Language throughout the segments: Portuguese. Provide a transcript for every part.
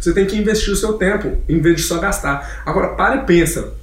Você tem que investir o seu tempo, em vez de só gastar. Agora, para e pensa.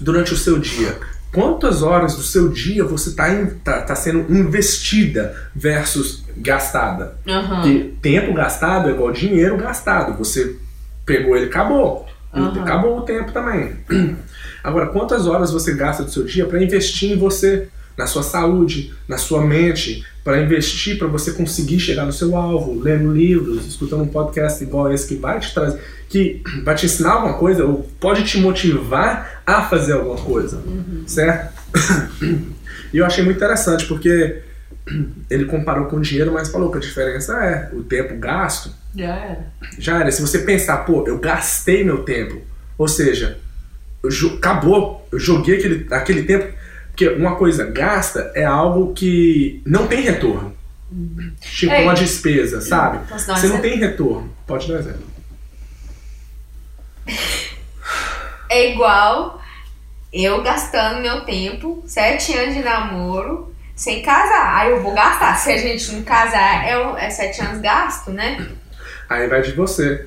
Durante o seu dia, quantas horas do seu dia você está tá, tá sendo investida versus gastada? Porque tempo gastado é igual dinheiro gastado. Você pegou ele, acabou. Aham. Acabou o tempo também. Agora, quantas horas você gasta do seu dia para investir em você, na sua saúde, na sua mente, para investir para você conseguir chegar no seu alvo, lendo livros, escutando um podcast igual esse que vai te trazer, que vai te ensinar alguma coisa ou pode te motivar a fazer alguma coisa, certo? E eu achei muito interessante porque ele comparou com o dinheiro, mas falou que a diferença é o tempo gasto Já era. já era. Se você pensar, pô, eu gastei meu tempo. Ou seja, eu acabou. Eu joguei aquele, aquele tempo. Porque uma coisa gasta é algo que não tem retorno. Tipo É. uma despesa, sabe? Você não exemplo? tem retorno. Pode dar um exemplo. É igual eu gastando meu tempo, sete anos de namoro, sem casar. Aí eu vou gastar. Se a gente não casar, é, é sete anos gasto, né? Aí vai de você.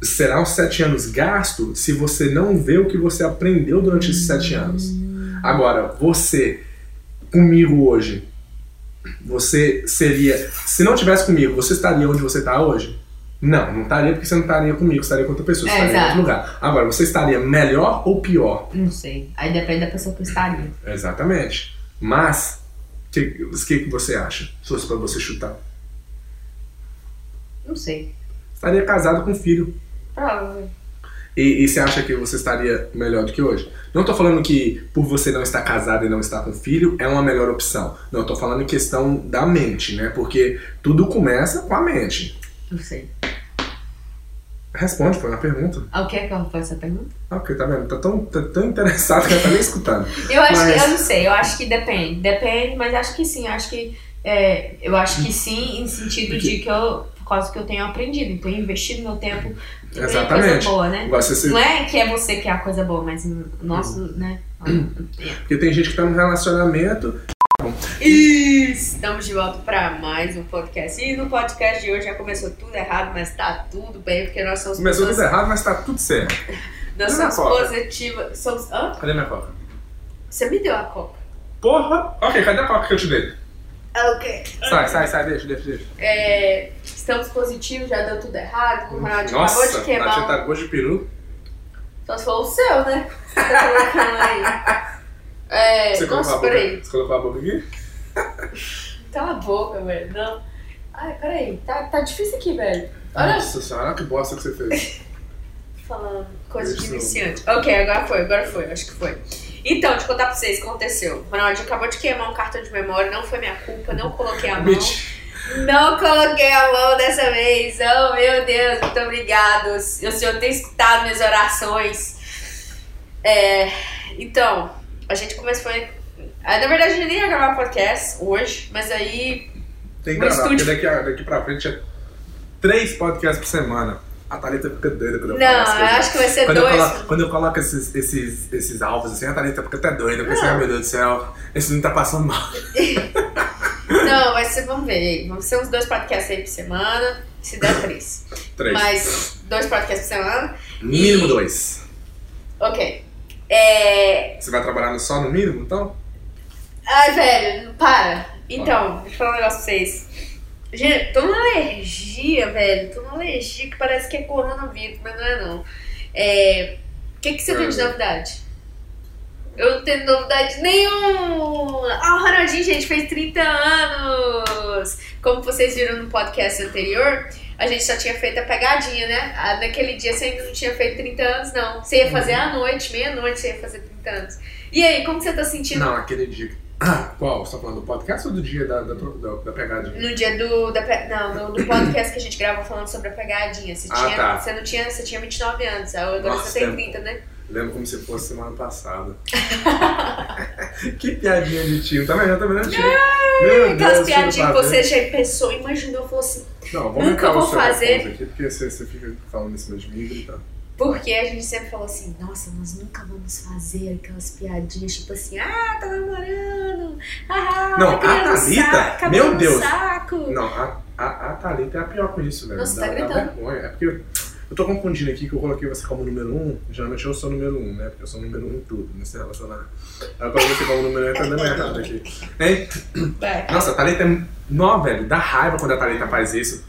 Será os sete anos gasto se você não vê o que você aprendeu durante esses sete anos. Agora, você comigo hoje, você seria. Se não tivesse comigo, você estaria onde você está hoje? Não, não estaria porque você não estaria comigo, estaria com outra pessoa, É, estaria em outro exato. lugar. Agora, você estaria melhor ou pior? Não sei. Aí depende da pessoa que estaria. Exatamente. Mas, o que, que que você acha? Se fosse pra você chutar. Não sei. Estaria casado com filho. Provavelmente. E, e você acha que você estaria melhor do que hoje? Não tô falando que por você não estar casado e não estar com filho é uma melhor opção. Não, tô falando em questão da mente, né? Porque tudo começa com a mente. Não sei. Responde, foi uma pergunta. Ah, o que é que eu faço essa pergunta? Ah, ok, tá vendo? Tá tão, tá tão interessado que ela tá nem escutando. Eu acho Mas- que, eu não sei, eu acho que depende. Depende, mas acho que sim, acho que. é, eu acho que sim, em sentido de que eu. Por causa que eu tenho aprendido. Então, investido meu tempo coisa Exatamente. boa, né? Igual você se- Não é que é você que é a coisa boa, mas o nosso, né? Porque tem gente que tá num relacionamento. Isso! Estamos de volta para mais um podcast. E no podcast de hoje já começou tudo errado, mas tá tudo bem, porque nós somos Começou tudo pessoas. errado, mas tá tudo certo. Nós Cadê somos positivas. Somos. Hã? Cadê minha coca? Você me deu a coca. Porra! Ok, cadê a coca que eu te dei? Ok. Sai, sai, sai, deixa, deixa, deixa. É, estamos positivos, já deu tudo errado. O Ronaldinho acabou Nossa, de queimar. um- tá gosto de peru. Só se for o seu, né? Você tá colocando aí. É, Você colocou, nossa, a boca, peraí. você colocou a boca aqui? Cala a boca, velho. Não. Ai, peraí. Tá, tá difícil aqui, velho. Olha, Nossa senhora, que bosta que você fez. falando coisa de Isso. iniciante. Ok, agora foi, agora foi, acho que foi. Então, eu contar pra vocês o que aconteceu. O Ronaldinho acabou de queimar um cartão de memória, não foi minha culpa, não coloquei a mão. Bitch. Não coloquei a mão dessa vez. Oh, meu Deus, muito obrigado. O senhor tem escutado minhas orações. É, então, a gente começou. ah, Na verdade, a gente nem ia gravar podcast hoje, mas aí. Tem que gravar, estúdio. porque daqui, a- daqui pra frente é três podcasts por semana. A Thalita fica doida quando eu Não, falo as eu acho que vai ser Quando eu, dois. coloco, quando eu coloco esses, esses, esses alvos assim, a Thalita fica até doida. Eu pensei, Não. ai meu Deus do céu, esse não tá passando mal. Não, vai ser, vamos ver. Vamos ser uns dois podcasts aí por semana. Se der três. Três. Mas dois podcasts por semana. Mínimo dois. Ok. É. Você vai trabalhar só no mínimo, então? Ai, velho, para. Então, deixa eu falar um negócio pra vocês. Gente, tô numa alergia, velho. Tô numa alergia que parece que é coronavírus, mas não é não. É. O que, que você tem de Uhum. novidade? Eu não tenho novidade nenhuma! Ah, o Ronaldinho, gente, fez 30 anos! Como vocês viram no podcast anterior, a gente só tinha feito a pegadinha, né? Naquele dia você ainda não tinha feito 30 anos, não. Você ia fazer à noite, meia-noite você ia fazer 30 anos. E aí, como você tá sentindo Não, aquele dia. Ah, qual? Você tá falando do podcast ou do dia da, da, da, da pegadinha? No dia do. Da, não, no, do podcast que a gente gravou falando sobre a pegadinha. Você, Ah, tinha, tá. você não tinha. Você tinha 29 anos, agora Nossa, você tem tempo. 30, né? Lembro como se fosse semana passada. que piadinha de tio. Tá vendo? Tá vendo, tio? Meu Aquelas piadinhas que você já pensou, imaginou, falou assim. Não, vou Nunca vou fazer. aqui, porque você, você fica falando em cima de mim e gritando. Porque a gente sempre falou assim, nossa, nós nunca vamos fazer aquelas piadinhas, tipo assim, ah, tá namorando, ah, Não, tá a Thalita, saco, cabelo meu Deus. saco. Não, a, a, a Thalita é a pior com isso, velho. Nossa, dá, tá gritando. vergonha. É porque eu, eu tô confundindo aqui que eu coloquei você como número um. Geralmente eu sou número um, né? Porque eu sou número um em tudo nesse relacionamento. Aí eu coloquei você como número um tá dando errado aqui. Hein? Nossa, a Thalita é. Não, velho, dá raiva quando a Thalita faz isso.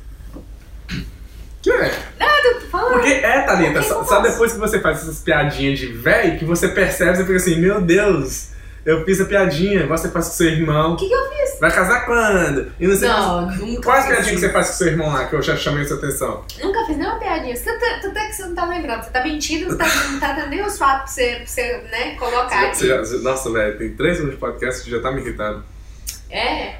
Que é? Nada, fala. Porque é, Thalita, que só, que só depois que você faz essas piadinhas de véi que você percebe, você fica assim, meu Deus, eu fiz a piadinha, você faz com seu irmão. O que, que eu fiz? Vai casar quando? E não sei Não, nunca Quais piadinhas que você faz com seu irmão lá, que eu já chamei a sua atenção? Nunca fiz nenhuma piadinha. Você tá, tu tá que você não tá lembrando. Você tá mentindo, você tá, não tá dando nem os fatos pra você, pra você né, colocar aqui. Você já- você- nossa, velho, tem três minutos de podcast que já tá me irritando. É.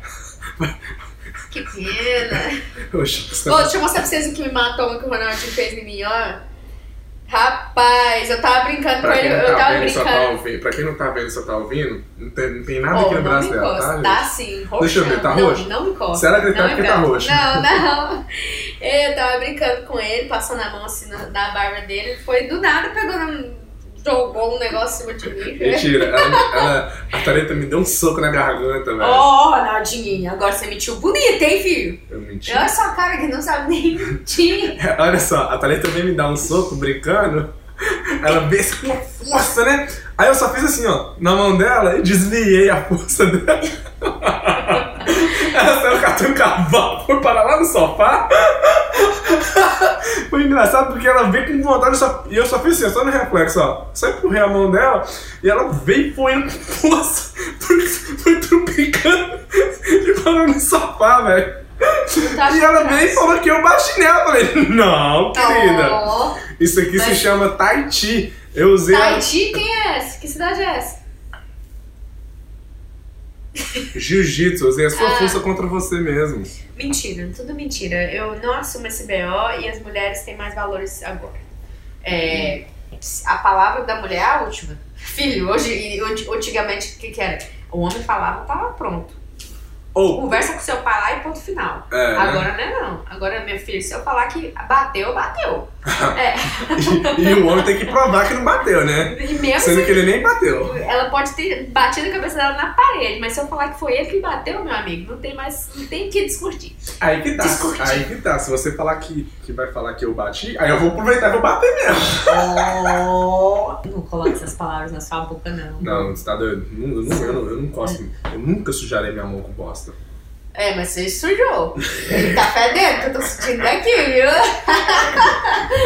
Que pena. Oxe, você Ô, deixa eu mostrar pra vocês o que me matou, o que o Ronaldinho fez em mim, ó. Rapaz, eu tava brincando com Pra ele, quem não eu tá tava vendo, só tá brincando. ouvindo. Pra quem não tá vendo, só tá ouvindo, não tem, não tem nada Ô, aqui no não braço dela, tá? tá gente? sim, roxo. Deixa eu ver, tá não, roxo? Não me encosta. Se ela gritar, não porque tá roxo. Não, não. Eu tava brincando com ele, passando a mão assim na, na barba dele, ele foi do nada, pegou na... Jogou um negócio em cima de mim. Mentira, ela, ela, a Thalita me deu um soco na garganta, velho. Ronaldinho, agora você mentiu bonito, hein, filho? Eu menti. Olha sua cara que não sabe nem mentir. Olha só, a Thalita veio me dar um soco brincando. Ela assim com força, né? Aí eu só fiz assim, ó, na mão dela e desviei a força dela. Catando cavalo, foi parar lá no sofá. Foi engraçado porque ela veio com vontade só, e eu só fiz assim, só no reflexo, ó. Só empurrei a mão dela e ela veio e foi com força. Foi, foi trupicando e parou no sofá, velho. Tá E ela veio e falou que eu bati nela. Eu falei, não, querida. Ó, Isso aqui se Mas- chama Tahiti. Eu usei. a- Tahiti, quem é essa? Que cidade é essa? Jiu-jitsu, usei a sua Ah. força contra você mesmo. Mentira, tudo mentira. Eu não assumo esse BO e as mulheres têm mais valores agora. É, a palavra da mulher é a última. Filho, hoje, antigamente, o que, que era? O homem falava, tava pronto. Ou, Conversa com seu pai lá e ponto final. é, né? Agora não é não. Agora, meu filho, se eu falar que bateu, bateu. É. E, e o homem tem que provar que não bateu, né? E mesmo Sendo se que ele nem bateu. ela pode ter batido a cabeça dela na parede, mas se eu falar que foi ele que bateu, meu amigo, não tem mais, não tem o que discutir. Aí que tá. Discute. Aí que tá. Se você falar que, que vai falar que eu bati, aí eu vou aproveitar e vou bater mesmo. Não coloque essas palavras na sua boca, não. Não, você tá doido. Eu não, eu não, eu não, eu não gosto. Eu nunca sujarei minha mão com bosta. É, mas você sujou. Ele tá fedendo, que eu tô sentindo daqui, viu?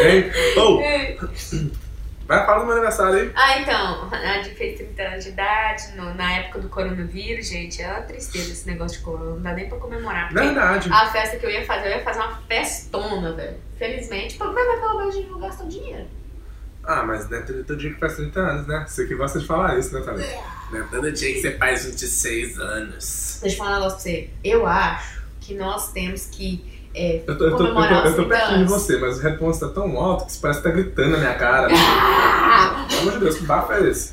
Hein? Ou, vai falar do meu aniversário aí. Ah, então, a gente fez 30 anos de idade, no- na época do coronavírus, gente, é uma tristeza esse negócio de corona, não dá nem pra comemorar. Verdade. a festa que eu ia fazer, eu ia fazer uma festona, velho. Felizmente, mas pelo menos a gente não gastou dinheiro. Ah, mas não é todo dia que faz 30 anos, né? Você que gosta de falar isso, né, Thalita? Não é todo dia que você faz 26 anos. Deixa eu falar um negócio pra você. Eu acho que nós temos que é, Eu tô, eu tô, eu tô, eu tô 30 pertinho de você, mas o reponso tá tão alto que você parece que tá gritando na minha cara. Ah! Pelo amor de Deus, que bafo é esse?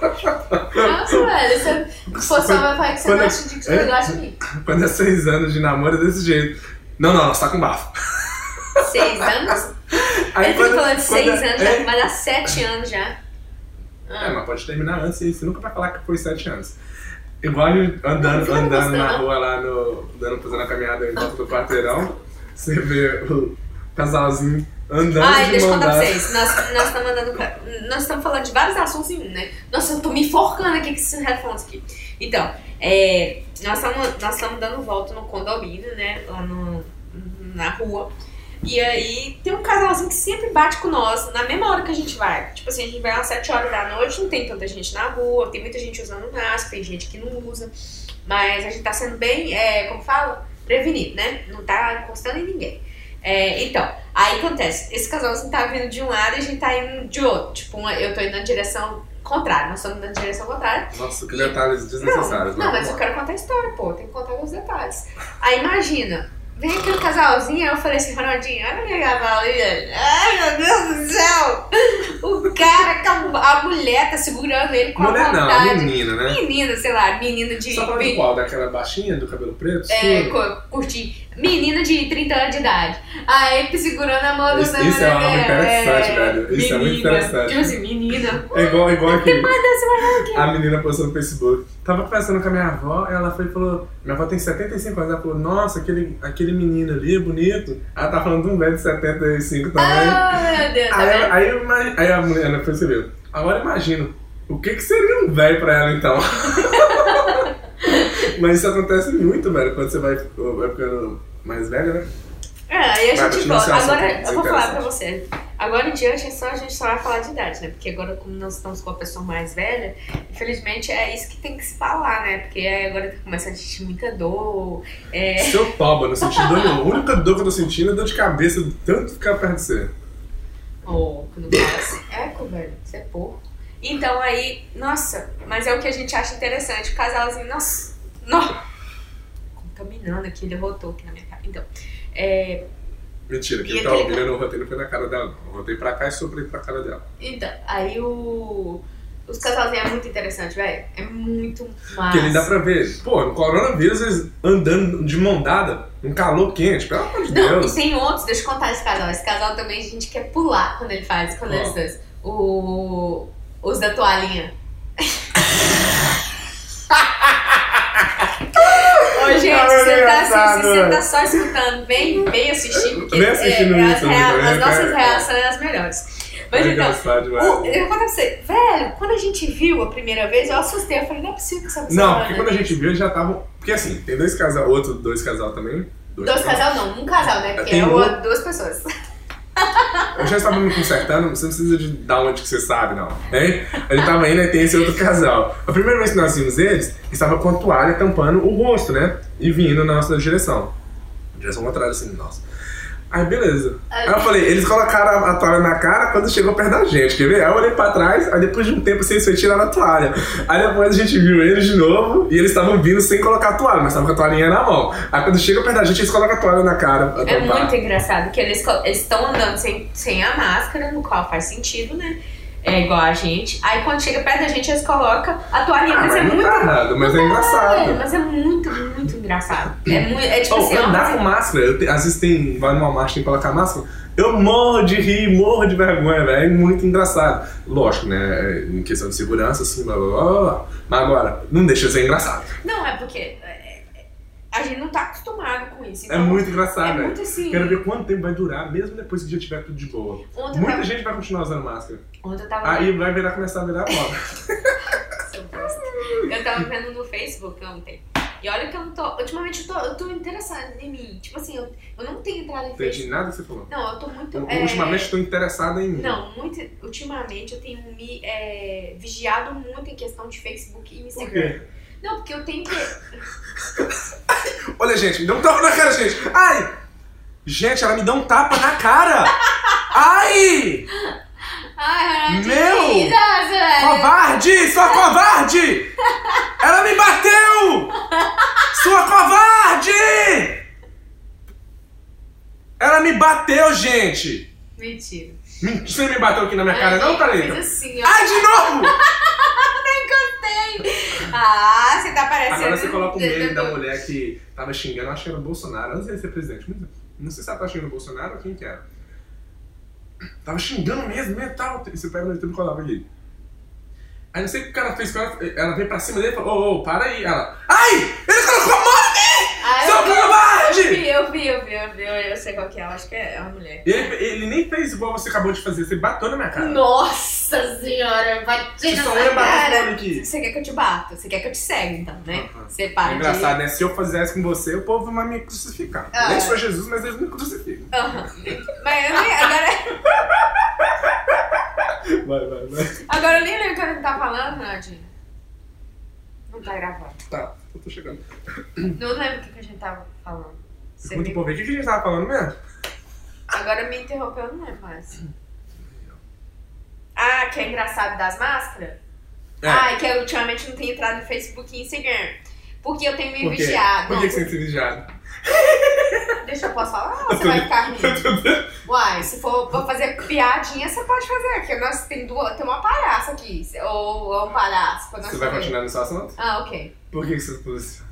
Nossa, velho, você fosse só vai falar que você Quando- gosta de que você é? gosta de mim. Quando é 6 anos de namoro é desse jeito. Não, não, você tá com bafo. Seis anos? Aí Ele fica quando- falando de seis é- anos, é, já vai dar sete anos já. Ah. É, mas pode terminar antes e você nunca vai falar que foi 7 anos. Igual andando, Não, andando na rua lá, no, andando, fazendo a caminhada em volta do quarteirão, você vê o casalzinho andando Ai, de deixa eu contar pra vocês. Nós, nós estamos andando. Nós estamos falando de vários assuntos em um, né? Nossa, eu tô me enforcando aqui com esses headphones aqui. Então, é, nós estamos nós estamos dando volta no condomínio, né? Lá no, na rua. E aí tem um casalzinho que sempre bate com nós na mesma hora que a gente vai. Tipo assim, a gente vai às 7 horas da noite, não tem tanta gente na rua, tem muita gente usando máscara, tem gente que não usa. Mas a gente tá sendo bem, é, como fala? Prevenido, né? Não tá encostando em ninguém. É, então, aí acontece, esse casalzinho tá vindo de um lado e a gente tá indo de outro. Tipo, uma- eu tô indo na direção contrária, nós estamos indo na direção contrária. Nossa, que detalhes Não, desnecessários. não, mas eu quero contar a história, pô, tem que contar os detalhes. Aí imagina, vem aquele casalzinho, aí eu falei assim, Ronaldinho, olha ali, velho. ai meu Deus do céu! O cara, com a, mulher tá segurando ele com Mulher a não, vontade. menina, né? Menina, sei lá, menina de. Só falando de qual? Daquela baixinha do cabelo preto? É, Sua? Menina de 30 anos de idade. Aí segurando a mão do Isso, isso é algo interessante, velho. Isso é muito menina. interessante. Tipo assim, menina. É igual, igual aqui. Tem mais dessa mulher aqui. A menina postou no Facebook. Tava conversando com a minha avó, ela foi e falou. Minha avó tem 75 anos. Ela falou, nossa, aquele, aquele menino ali, bonito. Ela tá falando de um velho de 75 também. Ah, meu Deus, tá aí, vendo? aí, imagi- aí a mulher ela percebeu. Agora imagino, o que, que seria um velho pra ela então? Mas isso acontece muito, velho, quando você vai, vai ficando mais velho, né? É, aí a gente volta. Agora, é eu vou falar pra você. Agora em diante é só, a gente só vai falar de idade, né? Porque agora, como nós estamos com a pessoa mais velha, infelizmente é isso que tem que se falar, né? Porque agora começa a sentir muita dor. É... Seu toba, não senti dor nenhuma. A única dor que eu tô sentindo é dor de cabeça, de tanto ficar perto de você. Oh, quando fala assim, eco, velho, você é porco. Então aí, nossa, mas é o que a gente acha interessante. O casalzinho, nossa, nó. Contaminando aqui, ele rotou aqui na minha cara. Então, é, Mentira, quem tá aquele- ouvindo eu não rotei, não foi na cara dela. Eu rotei pra cá e soprei pra cara dela. então, aí o. Os casalzinhos é muito interessante, velho. É muito massa. Porque ele dá pra ver, pô, no coronavírus eles andando de mão dada, um calor quente, pelo amor de Não, Deus. e tem outros, deixa eu contar esse casal. Esse casal também a gente quer pular quando ele faz, quando eles dois. O. Os da toalhinha. Você tá, assim, você tá só escutando, vem, vem assistir, porque assistindo é, as, rea- também, as né? nossas É. reações são as melhores. Mas é então, o, eu vou pra você, velho, quando a gente viu a primeira vez, eu assustei. Eu falei, não é possível que essa pessoa Não, vai porque quando a gente viu, eles já estavam. Porque assim, tem dois casal, outro dois casal também. Dois casal não, um casal, né? Porque é um- duas pessoas. Eu já estava me consertando, você não precisa de dar onde que você sabe, não. Hein? Ele tava indo e tem esse outro casal. A primeira vez que nós vimos eles, estava com a toalha tampando o rosto, né? E vindo na nossa direção. Direção contrária, assim, nossa. Aí, beleza. Aí eu falei, eles colocaram a, toalha na cara quando chegou perto da gente, quer ver? Aí eu olhei pra trás, aí depois de um tempo, assim, eles foi tirar a toalha. Aí depois a gente viu eles de novo, e eles estavam vindo sem colocar a toalha, mas estavam com a toalhinha na mão. Aí quando chega perto da gente, eles colocam a toalha na cara. É muito engraçado que eles estão andando sem, sem a máscara, no qual faz sentido, né? É igual a gente. Aí quando chega perto da gente, eles colocam a toalhinha, Ah, mas, é mas não muito. tá mas é É, engraçado. mas é muito, muito engraçado. É, muito, é tipo Oh, assim, andar com máscara, eu te- às vezes tem, vai no Walmart tem que colocar máscara, eu morro de rir, morro de vergonha, velho, é muito engraçado. Lógico, né, em questão de segurança, assim, blá blá blá, blá, mas agora, não deixa de ser engraçado. Não, é porque é, é, a gente não tá acostumado com isso. É então, muito engraçado, É velho. muito assim. Quero ver quanto tempo vai durar, mesmo depois que já tiver tudo de boa. Ontem eu Muita tava, gente vai continuar usando máscara. ontem eu tava Aí vai virar, começar a virar moda. Eu tava vendo no Facebook ontem. E olha que eu não tô. Ultimamente eu tô, eu tô interessada em mim. Tipo assim, eu, eu não tenho entrado em Não entendi Facebook. nada que você falou. Não, eu tô muito. é, Ultimamente estou interessada em mim. Não, muito. Ultimamente eu tenho me é, vigiado muito em questão de Facebook e Por Instagram. quê? Não, porque eu tenho que. Olha, gente, me dá um tapa na cara, gente. Ai! Gente, ela me dá um tapa na cara! Ai! Ai, Meu! Covarde! Sua covarde! Ela me bateu! Sua covarde! Ela me bateu, gente! Mentira. Você me bateu aqui na minha cara, não, Thalita? Mas assim, ó. Ai, de novo! Ah, você tá parecendo. Agora você coloca o meme da mulher. que tava xingando, era o Bolsonaro, antes dele ser presidente. Não- Não sei se ela tava xingando o Bolsonaro ou quem que era. Tava xingando mesmo, mesmo, tal. E você pega no YouTube e coloca aqui. Aí não sei o que o cara fez com ela, ela veio pra cima dele e falou, ô, ô, para aí. Ela, ai, ele colocou a mão em mim! Ah, Seu eu vi, covarde! Eu vi, eu vi, eu vi, eu eu sei qual que é, eu acho que é uma mulher. Ele, ele nem fez igual você acabou de fazer, você bateu na minha cara. Nossa senhora, bati na batendo cara. aqui. Você quer que eu te bata? Você quer que eu te segue, então, né? Você É para engraçado, né? Se eu fizesse com você, o povo vai me crucificar. Ah. Nem sou Jesus, mas eles me crucificam. de... Aham. Mas eu nem, agora, Vai, vai, vai. agora eu nem lembro o que a gente tá falando, Nadine. Não tá gravando. Tá, eu tô chegando. Não lembro o que a gente tava falando. Muito me... O que que a gente tava falando mesmo? Agora me interrompeu, eu não lembro mais. Ah, que é engraçado das máscaras? É. Ah, e que eu ultimamente não tenho entrado no Facebook e Instagram. Porque eu tenho me Por vigiado. Por que, que você tem vigiado? Deixa eu posso falar ou você vai ficar rindo? Uai, se for pra fazer piadinha, você pode fazer. Porque nós tem, duas, tem uma palhaça aqui. Ou, ou um palhaço. Você vai continuar nesse assunto? Ah, ok. Por que que você posiciona?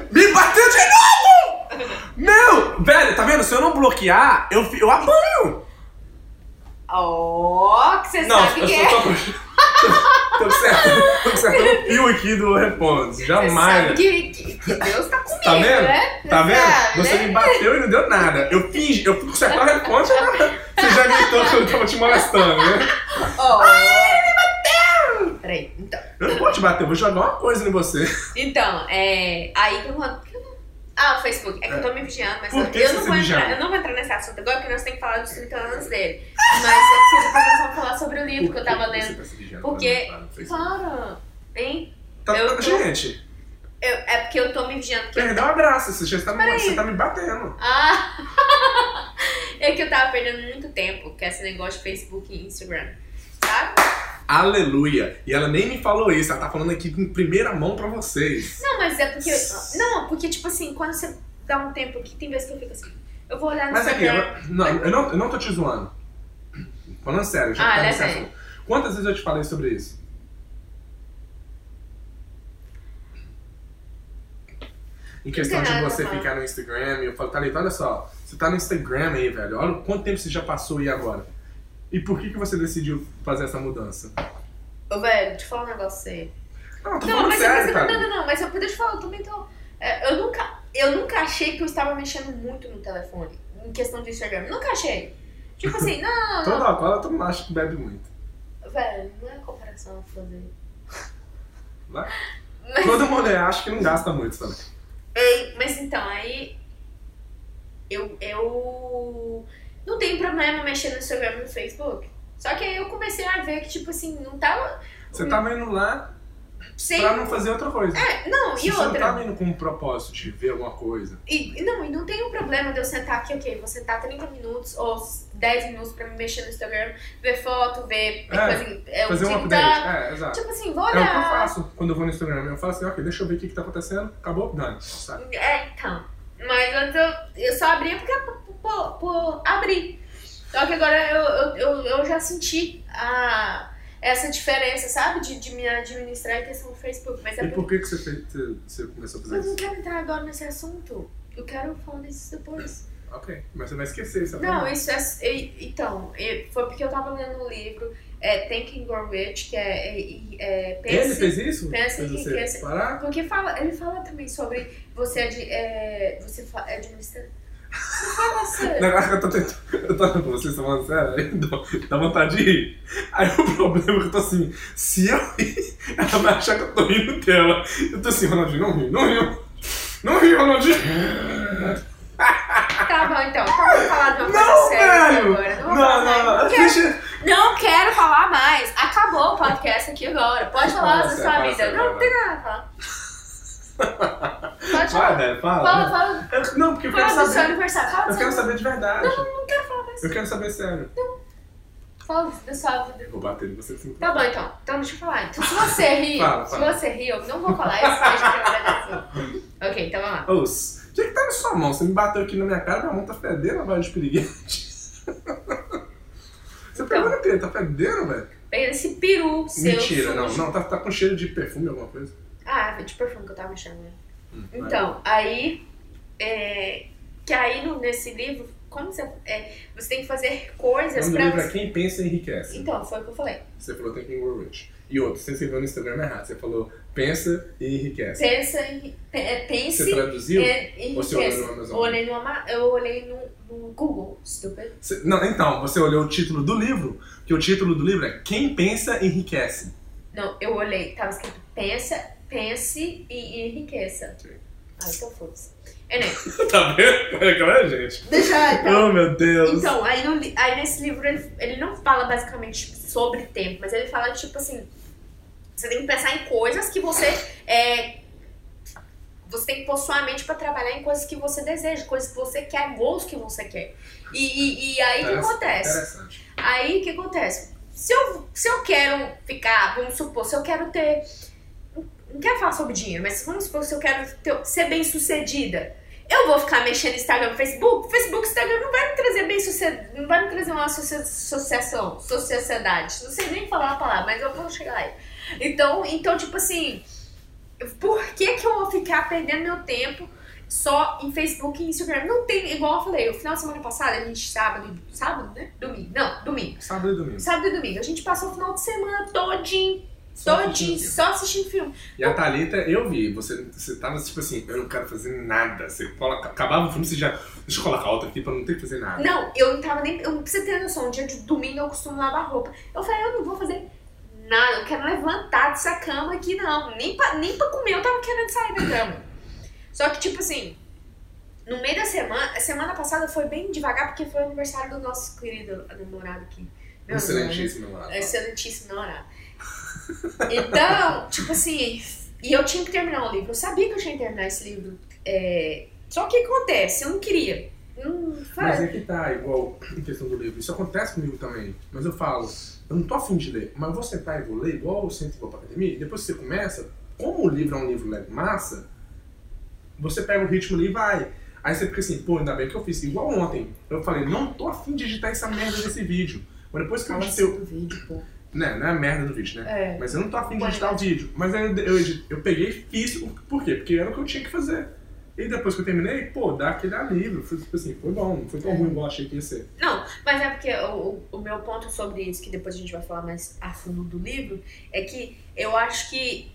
Me bateu de novo! Meu! Velho, tá vendo? Se eu não bloquear, eu, eu apanho. Ó, que você Não, sabe eu que é. tô, tô, tô certo, tô certo o fio aqui do Responde. Você Jamais. sabe que, que, que Deus tá comigo, Tá vendo? né? Tá vendo? sabe, Você né? me bateu e não deu nada. Eu fingi, eu fui consertar o responde, você já gritou que eu tava te molestando, né? Ó. Ai, ele me bateu! Peraí, então. Eu não vou te bater, eu vou jogar uma coisa em você. Então, é. Aí que eu vou. Ah, o Facebook. É que eu tô me vigiando, mas eu, eu não vou entrar. Eu não vou entrar nesse assunto agora, porque nós temos que falar dos 30 anos dele. Mas é porque depois nós vamos falar sobre o livro que eu tava lendo. tá Porque-? Para! Hein? Tá- eu tô- Gente, Eu- é porque eu tô me vigiando. Perdeu a graça, você já tá, me- você tá me batendo. Ah! é que eu tava perdendo muito tempo com esse negócio de Facebook e Instagram. Sabe? Aleluia. E ela nem me falou isso, ela tá falando aqui em primeira mão pra vocês. Não, mas é porque. Não, porque, tipo assim, quando você dá um tempo aqui, tem vezes que eu fico assim. Eu vou olhar no Mas aqui, Instagram. eu, não, eu, não, eu não tô te zoando. Falando sério, já Ah, tá é nesse sério. assunto. Quantas vezes eu te falei sobre isso? Em questão de você ficar no Instagram, eu falo, Thalita, olha só, você tá no Instagram aí, velho, olha quanto tempo você já passou aí agora. E por que, que você decidiu fazer essa mudança? Ô, velho, deixa eu falar um negócio sério. Não, tô Não, mas, sério, mas- cara. não, não, não, mas eu, deixa eu falar, eu também tô. é, eu, nunca, eu nunca achei que eu estava mexendo muito no telefone, em questão de Instagram. Nunca achei. Tipo assim, não, não, Todo não. alcoólatra todo mundo acha que bebe muito. Velho, não é comparação a fazer. Vai. Mas, Toda mulher acha que não gasta muito também. Ei, mas então, aí. Eu, eu. Não tenho problema mexer no Instagram e no Facebook. Só que aí eu comecei a ver que, tipo assim, não tava. Você tava indo lá Sem. pra não fazer outra coisa. É, não, Se e você não outra. tava indo com um propósito de ver alguma coisa. E, não, e não tem um problema de eu sentar aqui, ok, vou sentar 30 minutos ou 10 minutos pra me mexer no Instagram, ver foto, ver É, coisa, em- é, o fazer um update. É, exato. Tipo assim, vou É o que eu olhar. faço quando eu vou no Instagram. Eu falo assim, ok, deixa eu ver o que, que tá acontecendo. Acabou, dane? É, então. Mas antes eu, eu só abria porque por, por, por abrir. Só que agora eu, eu, eu, eu já senti a, essa diferença, sabe? De, de me administrar em questão do Facebook. Mas é E por que, que você, fez, você, começou a fazer Mas eu não isso? quero entrar agora nesse assunto. Eu quero falar disso depois. Ok, mas você vai esquecer isso. Não, isso é. Então, foi porque eu tava lendo um livro, é Think and Grow Rich, que é. é, é Ele pense, fez isso? pensa em riqueza. parar? Porque fala, ele fala também sobre você, é, você fala O sério. negócio que eu tô tentando. Eu tô com vocês falando sério, dá- vontade de rir. Aí o problema é que eu tô assim, se eu rir, ela vai achar que eu tô rindo dela. Eu tô assim, Ronaldinho, não ri, não ri. Não ri, Ronaldinho. Tá bom, então. Então vamos falar de uma coisa Não, séria aqui velho! agora. Não, Não, não, Não deixa. Não quero falar mais. Acabou o podcast aqui agora. Pode falar Fala da sua vida. não, vai, não tem nada a falar. Pode Vai, falar. velho, fala. Fala, fala. Eu- não, porque eu quero Fala do seu saber. aniversário. Fala do Eu seu quero saber de verdade. Não, não quero falar mais. Eu quero saber sério. Fala da sua vida. Vou bater em você sim. Tá bom, então. Então deixa eu falar. Então, se você rir, Fala, se fala. você rir, eu não vou falar isso, deixa eu agradecer. Ok, então vamos lá. Os, o que que tá na sua mão? Você me bateu aqui na minha cara, minha mão tá fedendo, vai de piriguete. Você pegou no quê? Tá fedendo, velho? Pega esse peru seu Mentira, não, sujo. não, tá, tá com cheiro de perfume, alguma coisa. Ah, de perfume que eu tava mexendo, né? Hum, Então, aí. É, que aí no- nesse livro, como você. é, você tem que fazer coisas pra livro é você. Quem Pensa Enriquece. Então, foi o que eu falei. Você falou Thinking Grow Rich. E outro, você escreveu no Instagram errado. Você falou Pensa e Enriquece. Pensa pe- é, Você Pense traduziu? em Ou você olhou enriquece. no Amazon? Eu olhei no, eu olhei no Google, stupid. Não, então, você olhou o título do livro, que o título do livro é Quem Pensa Enriquece. Não, eu olhei, tava escrito pensa, pense e enriqueça. Sim. Ah, então foda-se. Anyway, tá vendo? É claro, gente. deixa então. Oh, meu Deus. Então, aí, no aí nesse livro ele, ele não fala basicamente tipo, sobre tempo, mas ele fala tipo assim: você tem que pensar em coisas que você é. Você tem que pôr sua mente pra trabalhar em coisas que você deseja, coisas que você quer, gols que você quer. E, e, e aí o que acontece? Aí o que acontece? Se eu, se eu quero ficar, vamos supor, se eu quero ter. Não quero falar sobre dinheiro, mas vamos supor se eu quero ter- ser bem sucedida. Eu vou ficar mexendo no Instagram no Facebook? Facebook, Instagram não vai me trazer bem sucedido, não vai me trazer uma associa- associação, sociedade. Não sei nem falar a palavra, mas eu vou chegar aí. Então, então tipo assim, por que, que eu vou ficar perdendo meu tempo só em Facebook e Instagram? Não tem, igual eu falei, o final de semana passada, a gente sábado, sábado, né? Domingo. Não, domingo. Sábado e domingo. Sábado e domingo. A gente passou o final de semana todinho, Só todinho, assistindo só assistindo filme. E a Thalita, eu vi, você, você tava tipo assim, eu não quero fazer nada. Você coloca, acabava o filme, você já. Deixa eu colocar outra aqui pra não ter que fazer nada. Não, eu não tava nem. Eu não preciso ter noção. Dia de domingo eu costumo lavar roupa. Eu falei, eu não vou fazer nada. Eu quero levantar dessa cama aqui, não. Nem pra, nem pra comer eu tava querendo sair da cama. Só que, tipo assim, no meio da semana. A semana passada foi bem devagar porque foi o aniversário do nosso querido namorado aqui. Meu Excelentíssimo namorado. Excelentíssimo namorado. Então, tipo assim. E eu tinha que terminar o livro. Eu sabia que eu tinha que terminar esse livro. É, Só que acontece, eu não queria. Não Mas é que tá, igual em questão do livro. Isso acontece comigo também. Mas eu falo, eu não tô afim de ler, mas eu vou sentar e vou ler igual eu sento e vou pra academia. E depois que você começa, como o livro é um livro leve massa, você pega o ritmo ali e vai. Aí você fica assim, pô, ainda bem que eu fiz. Igual ontem, eu falei, não tô afim de editar essa merda desse vídeo. Mas depois que eu editei o. do vídeo, pô. Né, não é a merda do vídeo, né? É. Mas eu não tô afim de editar o vídeo. Mas aí eu, eu, eu peguei e fiz. Por quê? Porque era o que eu tinha que fazer. E depois que eu terminei, pô, dá aquele alívio. Foi tipo assim, foi bom, não foi tão É. ruim igual eu achei que ia ser. Não, mas é porque o, o- meu ponto sobre isso, que depois a gente vai falar mais a fundo do livro, é que eu acho que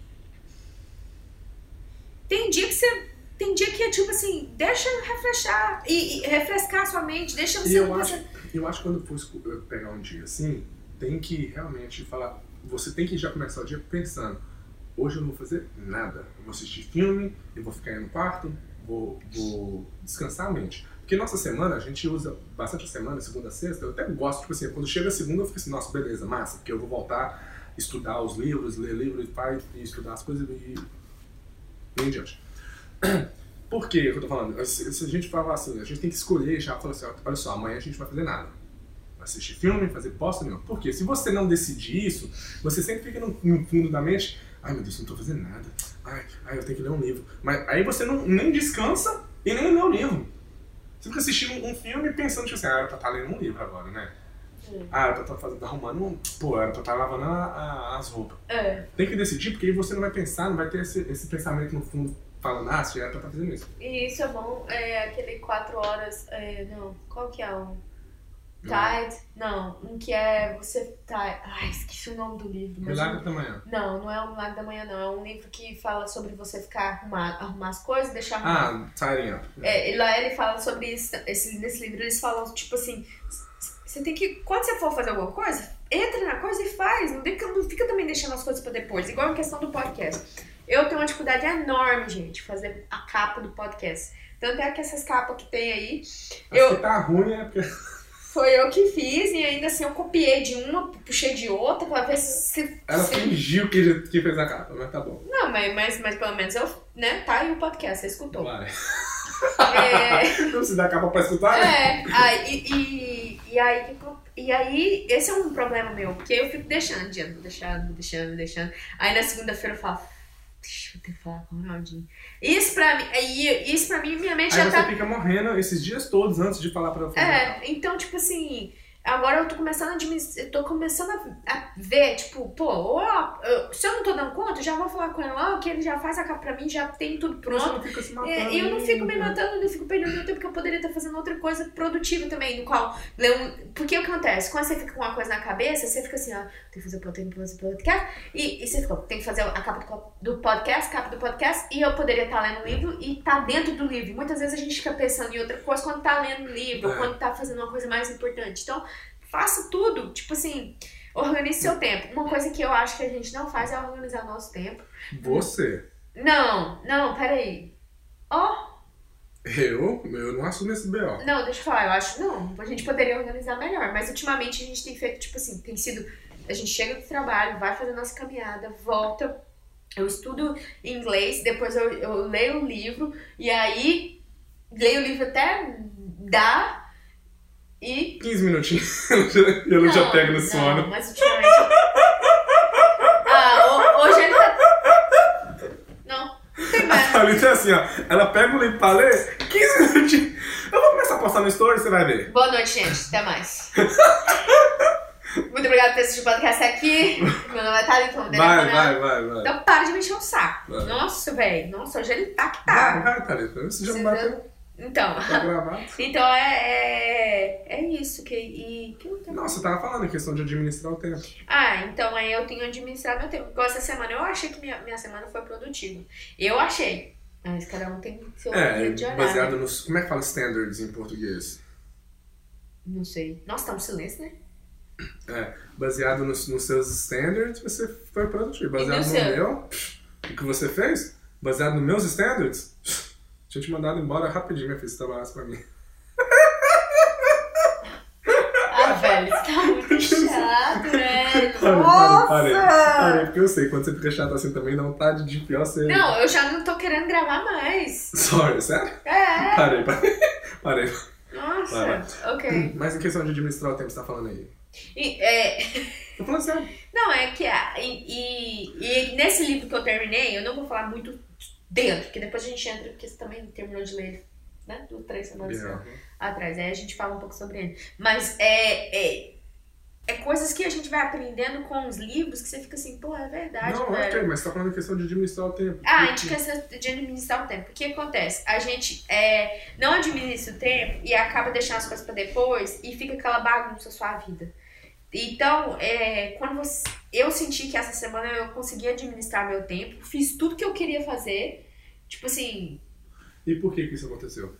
tem dia que você. Tem dia que é tipo assim, deixa refrescar e, e refrescar a sua mente, deixa E você eu não acho, eu acho que quando for eu pegar um dia assim, tem que realmente falar. Você tem que já começar o dia pensando: hoje eu não vou fazer nada. Eu vou assistir filme, eu vou ficar aí no quarto, vou, vou descansar a mente. Porque nossa semana, a gente usa bastante a semana, segunda sexta. Eu até gosto, tipo assim, quando chega a segunda, eu fico assim: nossa, beleza, massa, porque eu vou voltar estudar os livros, ler livros, e estudar as coisas e, e em diante. Por que eu tô falando? Se, a gente falar assim, a gente tem que escolher já, falar assim, olha só, amanhã a gente vai fazer nada. Assistir filme, fazer posta nenhuma. Por quê? Se você não decidir isso, você sempre fica no, no fundo da mente, ai meu Deus, não tô fazendo nada. Ai, ai, eu tenho que ler um livro. Mas aí você não, nem descansa e nem lê o livro. Você fica assistindo um filme pensando, tipo assim, ah, era pra estar lendo um livro agora, né? Hum. Ah, era pra estar fazendo, arrumando um. Pô, era pra estar lavando a- a- as roupas. É, Tem que decidir, porque aí você não vai pensar, não vai ter esse, esse pensamento no fundo falando, ah, se era pra estar fazendo isso. e isso é bom, é aquele 4 horas, é, não, qual que é o Tide? Não, um que é você tá, ai, esqueci o nome do livro. Milagre da manhã. Não, não é o Milagre da Manhã, não. É um livro que fala sobre você ficar arrumar, arrumar as coisas, deixar arrumar. Ah, Tiring Up. É, e lá ele fala sobre isso. Esse, nesse livro eles falam, tipo assim, você tem que. Quando você for fazer alguma coisa, entra na coisa e faz. Não, fica, não fica também deixando as coisas pra depois. Igual a questão do podcast. Eu tenho uma dificuldade enorme, gente, fazer a capa do podcast. Tanto é que essas capas que tem aí, Acho Eu- que tá ruim é porque. Foi eu que fiz e ainda assim eu copiei de uma, puxei de outra pra ver se. se Ela se- fingiu que, que fez a capa, mas tá bom. Não, mas, mas, mas pelo menos eu, né, tá aí o podcast, você escutou. Vai. É, Não precisa dar capa pra escutar, né? é aí, e, e, aí, e aí, esse é um problema meu, porque eu fico deixando, adiante, deixando, deixando, deixando. Aí na segunda-feira eu falo, deixa eu ter que falar com o Ronaldinho. Isso pra mim, isso pra mim, minha mente Aí já você tá. fica morrendo esses dias todos antes de falar pra capa. É, então, tipo assim, agora eu tô começando a admitir, eu tô começando a, ver, tipo, pô, ó, se eu não tô dando conta, já vou falar com ele lá, que ele já faz a capa pra mim, já tem tudo Você pronto. É, e eu não fico me matando, eu não fico perdendo meu tempo, porque eu poderia estar fazendo outra coisa produtiva também, no qual. ler um- Porque o que acontece? Quando você fica com uma coisa na cabeça, você fica assim, ó, tem que fazer o tem que fazer o podcast, e, e você fica, tem que fazer a capa do, podcast, capa do podcast, e eu poderia estar lendo o livro e estar dentro do livro. Muitas vezes a gente fica pensando em outra coisa quando tá lendo o livro, É. quando tá fazendo uma coisa mais importante. Então, faça tudo, tipo assim. Organize seu tempo. Uma coisa que eu acho que a gente não faz é organizar nosso tempo. Você. Não, não, peraí. Ó, Eu? Eu não assumo esse B.O. Não, deixa eu falar, eu acho, não, a gente poderia organizar melhor, mas ultimamente a gente tem feito, tipo assim, tem sido, a gente chega do trabalho, vai fazer nossa caminhada, volta, eu estudo inglês, depois eu, eu leio o livro, e aí leio o livro até dar, e... 15 minutinhos. eu não já pego no sono. Não, mas ultimamente... ah, ho- hoje ele tá... Não, não tem A mais. Thalita é assim, ó. Ela pega o ler, 15 minutinhos. Eu vou começar a postar no story, você vai ver. Boa noite, gente, até mais. Muito obrigada por assistir o podcast aqui. Meu nome é Thalita, Vai, vai, vai, vai. Então para de me encher o saco. Vai. Nossa, velho. Nossa, hoje ele tá que Vai, tá. vai, Thalita. Você já Você bateu, Então, tá gravado. então é, é, é isso. Que, e, que eu Não, você tava falando a questão de administrar o tempo. Ah, então aí eu tenho administrado meu tempo. Igual essa semana, eu achei que minha, minha semana foi produtiva. Eu achei. Mas cada um tem seu É, de olhar. baseado né? nos. Como é que fala standards em português? Não sei. Nossa, tá um silêncio, né? É, baseado nos, nos seus standards, você foi produtivo. Baseado no no, seu? meu, o que você fez, baseado nos meus standards, tinha te mandado embora rapidinho, minha filha, se trabalhasse pra mim. Ah, velho, você tá muito chato, velho. Parei, Nossa! parei, parei, porque eu sei, quando você fica chato assim também, dá vontade de pior ser. Não, eu já não tô querendo gravar mais. Sorry, sério? É. Parei, parei. parei. Nossa, ok. Mas em questão de administrar o tempo, você tá falando aí? E, é, Tô falando sério. não, é que e, e, e nesse livro que eu terminei, eu não vou falar muito dentro, porque depois a gente entra, porque você também terminou de ler, né? Duas, três semanas Yeah. atrás. Aí a gente fala um pouco sobre ele. Mas é, é, é coisas que a gente vai aprendendo com os livros que você fica assim, pô, é verdade, Não, velho. ok, mas você tá falando questão de administrar o tempo. Ah, a gente ser- de administrar o tempo. O que acontece? A gente é, não administra o tempo e acaba deixando as coisas pra depois e fica aquela bagunça sua vida. Então, é, quando você, eu senti que essa semana eu consegui administrar meu tempo, fiz tudo que eu queria fazer. Tipo assim, E por que que isso aconteceu?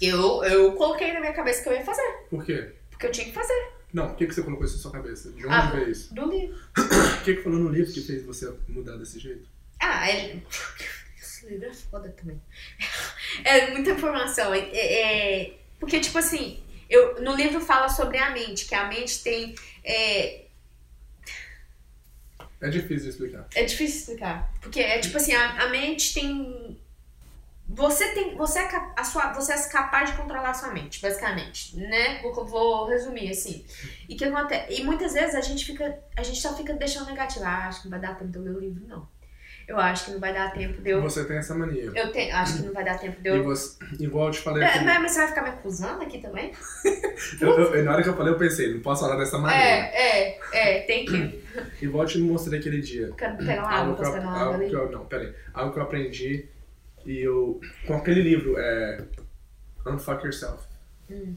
eu, eu coloquei na minha cabeça que eu ia fazer. Por quê? Porque eu tinha que fazer. Não, por que que você colocou isso na sua cabeça? De onde Ah, veio isso? Do livro. O que que falou no livro que fez você mudar desse jeito? Ah, ele. Esse livro é foda também. É muita informação. É, é- é- porque, tipo assim, eu, no livro fala sobre a mente, que a mente tem. É, É difícil explicar. é difícil explicar. Porque é tipo assim, a, a mente tem. Você tem. Você é, a sua, você é capaz de controlar a sua mente, basicamente. Né? Vou, vou resumir assim. E que acontece? E muitas vezes a gente fica. A gente só fica deixando negativo. Ah, acho que não vai dar tempo de eu ler o livro, não. Eu acho que não vai dar tempo de eu. Você tem essa mania. Eu tenho, acho que não vai dar tempo de E eu. você, igual eu te falei aqui, mas, mas você vai ficar me acusando aqui também? eu, eu- na hora que eu falei, eu pensei, não posso falar dessa maneira. É, é, é, tem que. Igual eu te mostrei aquele dia. Quero pegar uma Algo água, que, posso pegar uma água algo ali? que eu, não, peraí. Algo que eu aprendi e eu. Com aquele livro, é. Unfuck Yourself. Hum.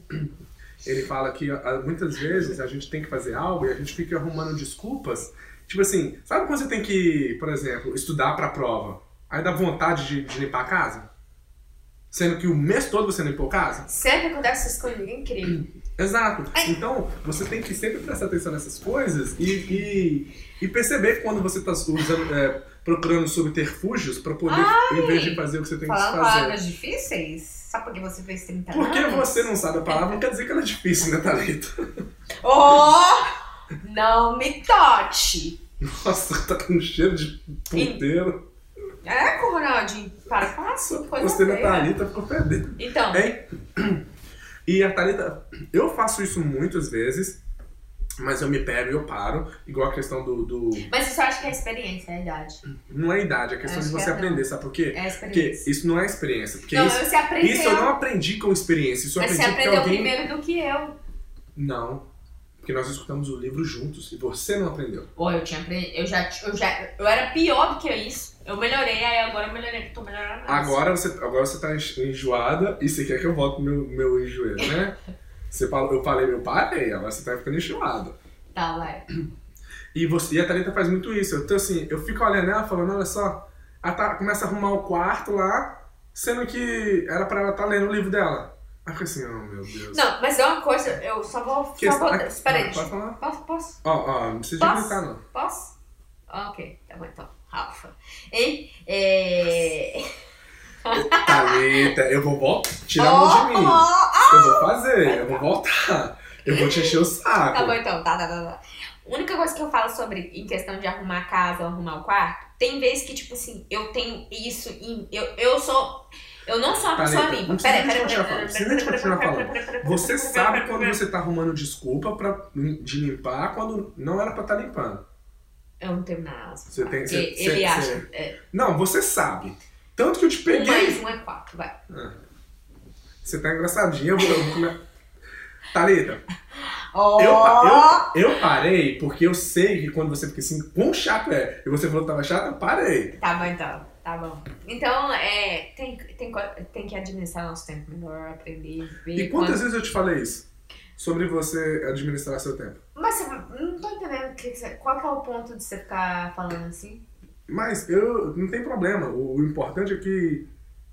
Ele fala que muitas vezes a gente tem que fazer algo e a gente fica arrumando desculpas. Tipo assim, sabe quando você tem que, por exemplo, estudar pra prova? Aí dá vontade de, de limpar a casa? Sendo que o mês todo você limpou a casa? Sempre acontece essas coisas, ninguém incrível. Exato. Ai. Então, você tem que sempre prestar atenção nessas coisas e, e, e perceber quando você está usando, é, procurando subterfúgios para poder, em vez de fazer o que você tem que Falando fazer. palavras difíceis? Só porque você fez 30 Porque anos? você não sabe a palavra, não quer dizer que ela é difícil, né, Thalita? Oh! Não me toque! Nossa, tá com cheiro de puteiro. É, Conrad, para com assim, coisa Gostei da feia. Thalita, ficou fedendo. Então, Hein? E a Thalita, eu faço isso muitas vezes, mas eu me pego e eu paro. Igual a questão do. do- mas isso eu acho que é experiência, é a idade. não é idade, é questão Acho de você é, não. aprender, sabe por quê? É a Porque experiência. isso não é experiência. Porque não, isso, você aprendeu. isso eu não aprendi com experiência. Isso eu mas você aprendi porque aprendeu alguém. primeiro do que eu. Não. Porque nós escutamos o livro juntos e você não aprendeu. Pô, eu tinha aprendido. Eu já, eu já. Eu era pior do que isso. Eu melhorei, aí agora eu melhorei, tô melhorando mais. Agora você, agora você tá enjoada e você quer que eu volte meu, meu enjoeiro, né? Você falou, eu falei, eu parei, agora você tá ficando enjoada. Tá, vai. E, você, e a Thalita faz muito isso. Então, assim, eu fico olhando ela falando, olha só, ela tá, começa a arrumar o quarto lá, sendo que era pra ela estar lendo o livro dela. Aí eu fico assim, oh meu Deus. Não, mas é uma coisa, eu só vou. Que Só vou essa- espera aí. Pode falar? Posso? Posso? Ó, ó, não precisa de Posso? gritar, não. Posso? Ok, tá bom então. Rafa. Hein? É. Thalita, eu vou voltar, tirar a mão de mim. Eu vou fazer, eu vou voltar. Eu vou te encher o saco. Tá bom então, tá, tá, tá, tá. A única coisa que eu falo sobre em questão de arrumar a casa ou arrumar o quarto, tem vezes que, tipo assim, eu tenho isso em. Eu, eu sou. Eu não sou uma Thalita, pessoa limpa. Peraí, peraí, peraí. precisa nem continuar falando. Você sabe quando você tá arrumando desculpa pra, de limpar quando não era pra estar limpando. Eu não tenho nada. Você tem- você- ele você- acha. você- É, Não, você sabe. Tanto que eu te um peguei. mais um é quatro, vai. Você tá engraçadinha, eu vou, eu vou comer. Thalita, Ó! Eu, eu, eu parei porque eu sei que quando você fica assim, quão chato é, e você falou que tava chato, eu parei. Tá bom, então. Tá bom. Então, é, tem, tem, tem que administrar nosso tempo melhor, aprender, ver. E quantas quando- vezes eu te falei isso? Sobre você administrar seu tempo. Mas você não tô entendendo o que que você- qual que é o ponto de você ficar falando assim. Mas eu não tem problema. O, o importante é que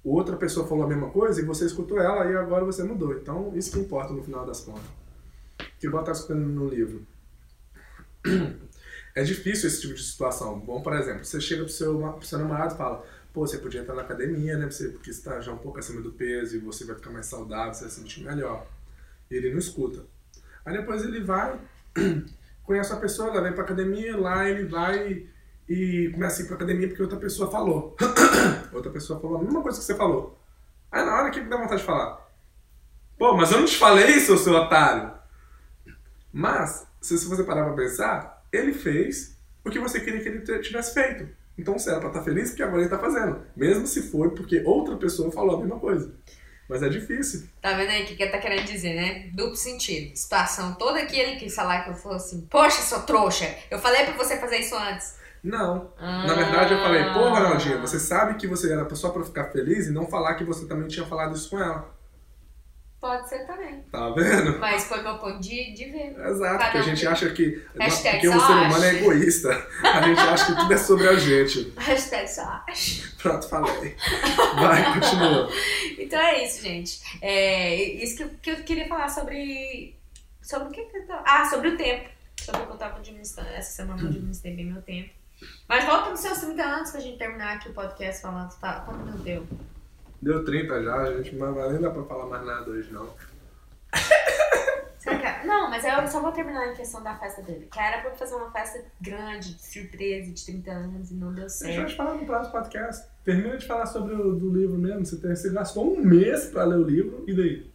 outra pessoa falou a mesma coisa e você escutou ela e agora você mudou. Então, isso que importa no final das contas. Que igual tá escutando no livro. É difícil esse tipo de situação. Bom, por exemplo, você chega pro seu, pro seu namorado e fala, pô, você podia entrar na academia, né? Você, porque você tá já um pouco acima do peso e você vai ficar mais saudável, você vai se sentir melhor. E ele não escuta. Aí depois ele vai, conhece a pessoa, ela vem pra academia, lá ele vai e começa a ir pra academia porque outra pessoa falou. outra pessoa falou a mesma coisa que você falou. Aí na hora que dá vontade de falar? Pô, mas eu não te falei isso, seu otário. Mas, se você parar pra pensar, ele fez o que você queria que ele tivesse feito. Então você era pra estar feliz porque agora ele tá fazendo. Mesmo se for porque outra pessoa falou a mesma coisa. Mas é difícil. Tá vendo aí o que, que ele tá querendo dizer, né? Duplo sentido. Situação toda que ele quis falar que eu falei assim, poxa, sua trouxa, eu falei pra você fazer isso antes. Não. Ah. Na verdade, eu falei, pô, Ronaldinho, você sabe que você era só pra ficar feliz e não falar que você também tinha falado isso com ela. Pode ser também. Tá vendo? Mas foi meu ponto de, de ver. Exato, Cada porque a gente acha que. Hashtag Porque o ser humano é acha. egoísta. A gente acha que tudo é sobre a gente. Hashtag só acho. Pronto, falei. Vai, continua. Então é isso, gente. É isso que, eu- que eu queria falar sobre. Sobre o que que eu tava. Ah, sobre o tempo. Sobre o que eu tava administrando. Essa semana eu administrei bem meu tempo. Mas volta nos seus 30 anos pra gente terminar aqui o podcast falando. Tá, quanto meu deu? Deu 30 já, gente, mas nem dá pra falar mais nada hoje, não. É? Não, mas eu só vou terminar em questão da festa dele. Que era pra fazer uma festa grande, de surpresa, de 30 anos e não deu Deixa eu certo. te falar no próximo podcast. Termina de falar sobre o do livro mesmo. Você, tem, você gastou um mês pra ler o livro, e daí?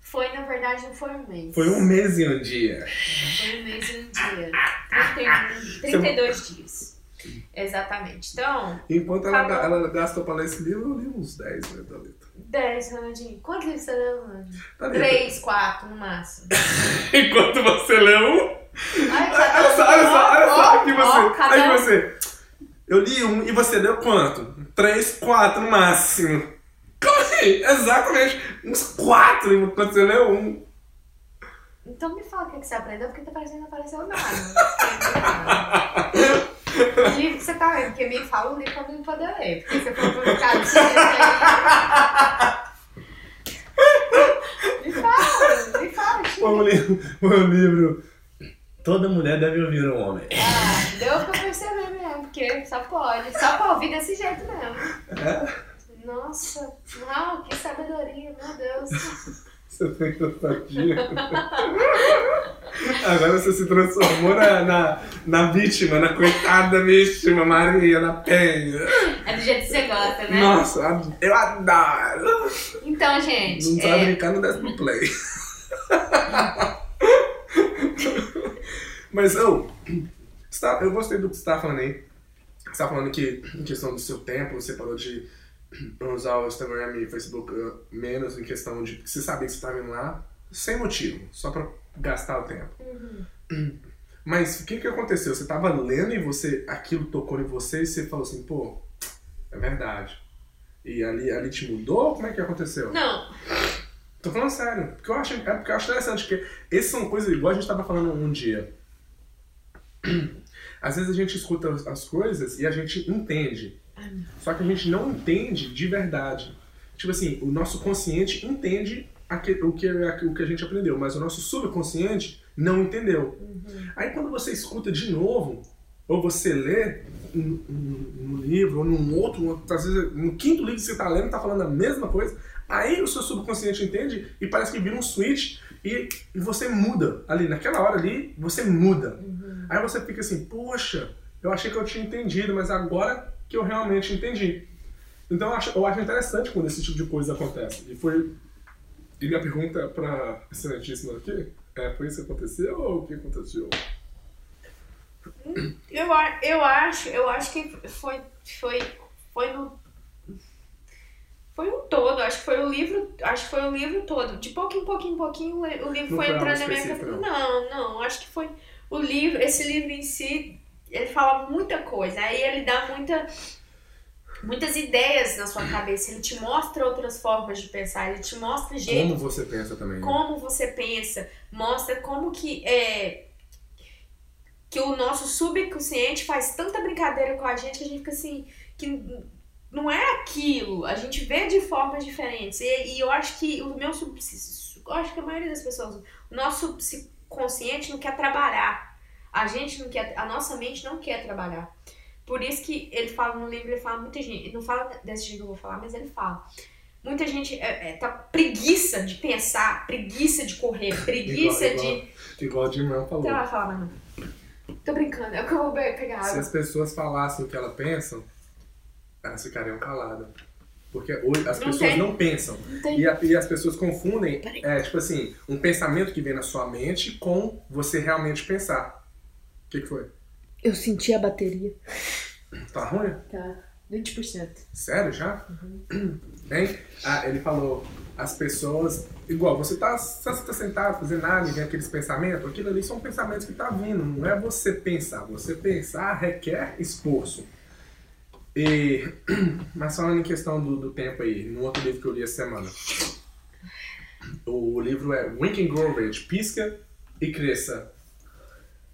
Foi, na verdade, não foi um mês. Foi um mês e um dia. Foi um mês e um dia. 31, 32 dias. Exatamente. Então, Enquanto ela, Tá ela gastou pra ler esse livro, eu li uns 10, né, Thalita? 10, Ronaldinho. Quantos livros você leu, Ronaldinho? Thalita, 3, 4 no máximo. Enquanto você lê um, Ai, Olha só, olha só, olha só, aqui você. ó, cada Aí você. Eu li um e você deu quanto? Três, quatro no máximo. Como assim? Exatamente. Uns quatro enquanto você leu um. Então me fala o que que você aprendeu, porque tá parecendo que não apareceu nada. O livro que você tá lendo, porque me fala o livro pra mim poder ler. Porque você for publicar. Me fala, me fala, tio. O livro, o livro. Toda mulher deve ouvir um homem. Ah, deu pra perceber mesmo, porque só pode. Só pra ouvir desse jeito mesmo. É? Nossa, não, que sabedoria, meu Deus. Você tem nostalgia. Agora você se transformou na, na, na vítima, na coitada vítima, Maria, na penha. É do jeito que você gosta, né? Nossa, eu adoro. Então, gente, Não sabe é, brincar no décimo play. Mas, eu, tá- eu gostei do que você estava falando aí. Você estava falando que, em questão do seu tempo, você falou de usar o Instagram e Facebook uh, menos em questão de você sabia que você estava indo lá sem motivo, só para gastar o tempo. Uhum. Mas o que que aconteceu? Você estava lendo e você aquilo tocou em você e você falou assim, pô, é verdade. E ali, ali te mudou? Como é que aconteceu? Não, Tô falando sério. Porque eu acho, é porque eu acho interessante, porque essas são coisas, igual a gente tava falando um dia. Às vezes a gente escuta as- as coisas e a gente entende. Só que a gente não entende de verdade. Tipo assim, o nosso consciente entende o que, o que a gente aprendeu, mas o nosso subconsciente não entendeu. Aí quando você escuta de novo, ou você lê um, um- um livro, ou num outro, às vezes no quinto livro que você está lendo, está falando a mesma coisa, aí o seu subconsciente entende e parece que vira um switch e, e você muda ali, naquela hora ali, você muda. Aí você fica assim, poxa, eu achei que eu tinha entendido, mas agora que eu realmente entendi. Então eu acho, eu acho interessante quando esse tipo de coisa acontece. E foi. E minha pergunta para excelentíssima aqui é: foi isso que aconteceu ou o que aconteceu? eu, a- eu acho, eu acho que foi, foi, foi no. Foi um todo, acho que foi o livro, acho que foi o livro todo. De pouquinho, pouquinho, pouquinho, o livro Não foi entrando na minha cabeça. não. Não, não, acho que foi o livro, esse livro em si, ele fala muita coisa. Aí ele dá muita muitas ideias na sua cabeça, ele te mostra outras formas de pensar, ele te mostra jeito Como você pensa também. né? como você pensa, mostra como que é que o nosso subconsciente faz tanta brincadeira com a gente que a gente fica assim, que não é aquilo, a gente vê de formas diferentes. E, e eu acho que o meu sub, eu acho que a maioria das pessoas, o nosso subconsciente não quer trabalhar. A gente não quer, a nossa mente não quer trabalhar. Por isso que ele fala no livro, ele fala muita gente, não fala desse jeito que eu vou falar, mas ele fala. Muita gente é, é, tá preguiça de pensar, preguiça de correr, preguiça Igual- de. igual- Igual Jim Rohn falou. Vai falar, mas não. Tô brincando, é o que eu vou pegar Se as pessoas falassem o que elas pensam, elas ficariam caladas. Porque hoje as Não pessoas tem. não pensam. Não. E, a- e as pessoas confundem, é, tipo assim, um pensamento que vem na sua mente com você realmente pensar. O que, que foi? Eu senti a bateria. Tá ruim? Tá. 20%. Sério já? Uhum. Hein? Ah, ele falou, as pessoas. Igual, você tá, você tá sentado fazendo nada e vem aqueles pensamentos, aquilo ali são pensamentos que tá vindo, não é você pensar. Você pensar requer esforço. E, mas falando em questão do, do tempo aí, no outro livro que eu li essa semana. O livro é Wink and Grow Rich, Pisca e Cresça.